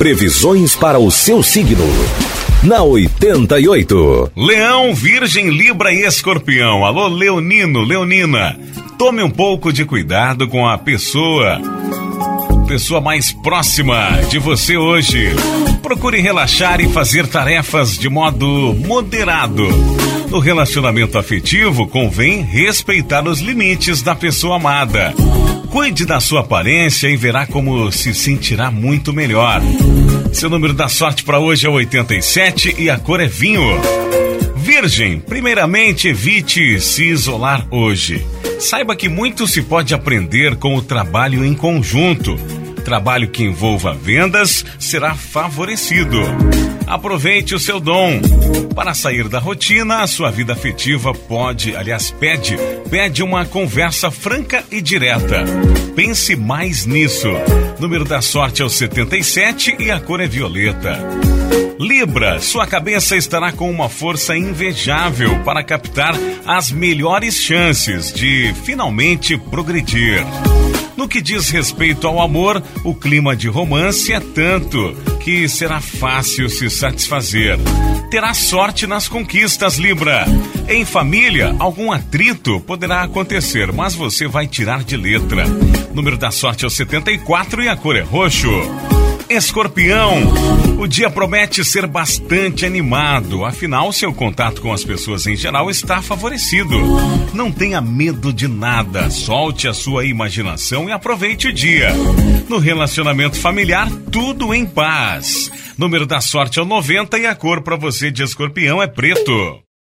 Previsões para o seu signo. Na 88. Leão, Virgem, Libra e Escorpião. Alô, Leonino, Leonina. Tome um pouco de cuidado com a pessoa pessoa mais próxima de você hoje. Procure relaxar e fazer tarefas de modo moderado. No relacionamento afetivo, convém respeitar os limites da pessoa amada. Cuide da sua aparência e verá como se sentirá muito melhor. Seu número da sorte para hoje é 87 e a cor é vinho. Virgem, primeiramente evite se isolar hoje. Saiba que muito se pode aprender com o trabalho em conjunto. Trabalho que envolva vendas será favorecido. Aproveite o seu dom. Para sair da rotina, a sua vida afetiva pode, aliás, pede, pede uma conversa franca e direta. Pense mais nisso. Número da sorte é o 77 e a cor é violeta. Libra, sua cabeça estará com uma força invejável para captar as melhores chances de finalmente progredir. No que diz respeito ao amor, o clima de romance é tanto que será fácil se satisfazer. Terá sorte nas conquistas, Libra. Em família, algum atrito poderá acontecer, mas você vai tirar de letra. Número da sorte é o 74 e a cor é roxo. Escorpião, o dia promete ser bastante animado, afinal, seu contato com as pessoas em geral está favorecido. Não tenha medo de nada, solte a sua imaginação e aproveite o dia. No relacionamento familiar, tudo em paz. Número da sorte é o 90 e a cor para você de escorpião é preto.